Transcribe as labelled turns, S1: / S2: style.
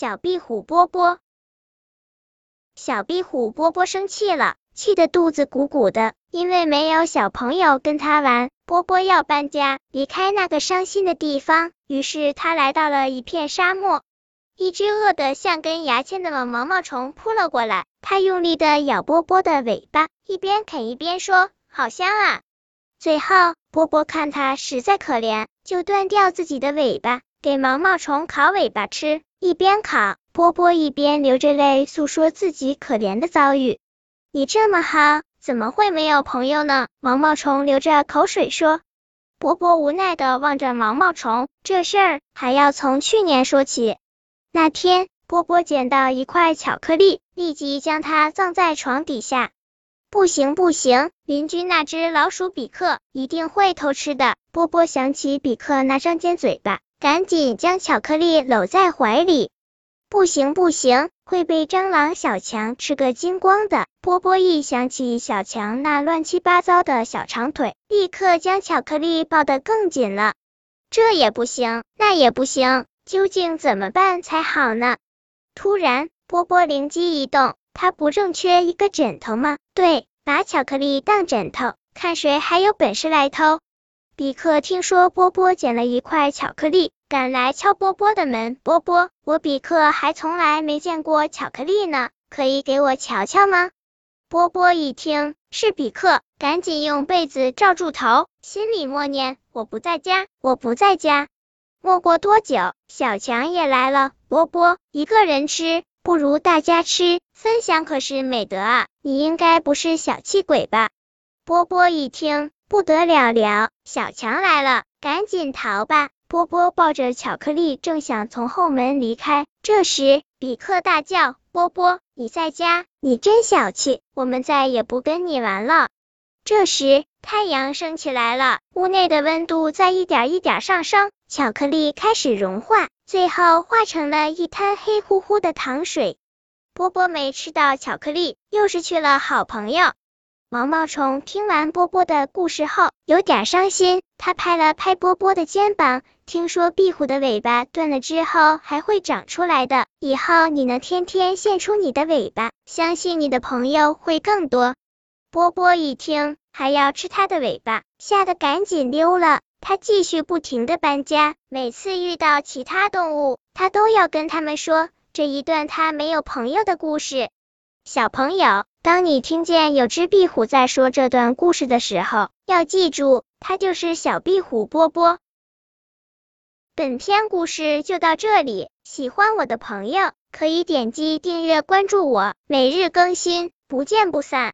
S1: 小壁虎波波。小壁虎波波生气了，气得肚子鼓鼓的，因为没有小朋友跟他玩。波波要搬家，离开那个伤心的地方。于是他来到了一片沙漠。一只饿得像根牙签的毛毛虫扑了过来，它用力的咬波波的尾巴，一边啃一边说：“好香啊！”最后，波波看它实在可怜，就断掉自己的尾巴，给毛毛虫烤尾巴吃。一边烤，波波一边流着泪诉说自己可怜的遭遇。你这么好，怎么会没有朋友呢？毛毛虫流着口水说。波波无奈的望着毛毛虫，这事儿还要从去年说起。那天，波波捡到一块巧克力，立即将它葬在床底下。不行不行，邻居那只老鼠比克一定会偷吃的。波波想起比克那张尖嘴巴。赶紧将巧克力搂在怀里！不行不行，会被蟑螂小强吃个精光的。波波一想起小强那乱七八糟的小长腿，立刻将巧克力抱得更紧了。这也不行，那也不行，究竟怎么办才好呢？突然，波波灵机一动，他不正缺一个枕头吗？对，把巧克力当枕头，看谁还有本事来偷。比克听说波波捡了一块巧克力，赶来敲波波的门。波波，我比克还从来没见过巧克力呢，可以给我瞧瞧吗？波波一听是比克，赶紧用被子罩住头，心里默念：我不在家，我不在家。没过多久，小强也来了。波波一个人吃不如大家吃，分享可是美德啊！你应该不是小气鬼吧？波波一听。不得了了，小强来了，赶紧逃吧！波波抱着巧克力，正想从后门离开，这时比克大叫：“波波，你在家？你真小气，我们再也不跟你玩了。”这时太阳升起来了，屋内的温度在一点一点上升，巧克力开始融化，最后化成了一滩黑乎乎的糖水。波波没吃到巧克力，又失去了好朋友。毛毛虫听完波波的故事后，有点伤心。他拍了拍波波的肩膀，听说壁虎的尾巴断了之后还会长出来的，以后你能天天现出你的尾巴，相信你的朋友会更多。波波一听还要吃它的尾巴，吓得赶紧溜了。他继续不停的搬家，每次遇到其他动物，他都要跟他们说这一段他没有朋友的故事。小朋友。当你听见有只壁虎在说这段故事的时候，要记住，它就是小壁虎波波。本篇故事就到这里，喜欢我的朋友可以点击订阅关注我，每日更新，不见不散。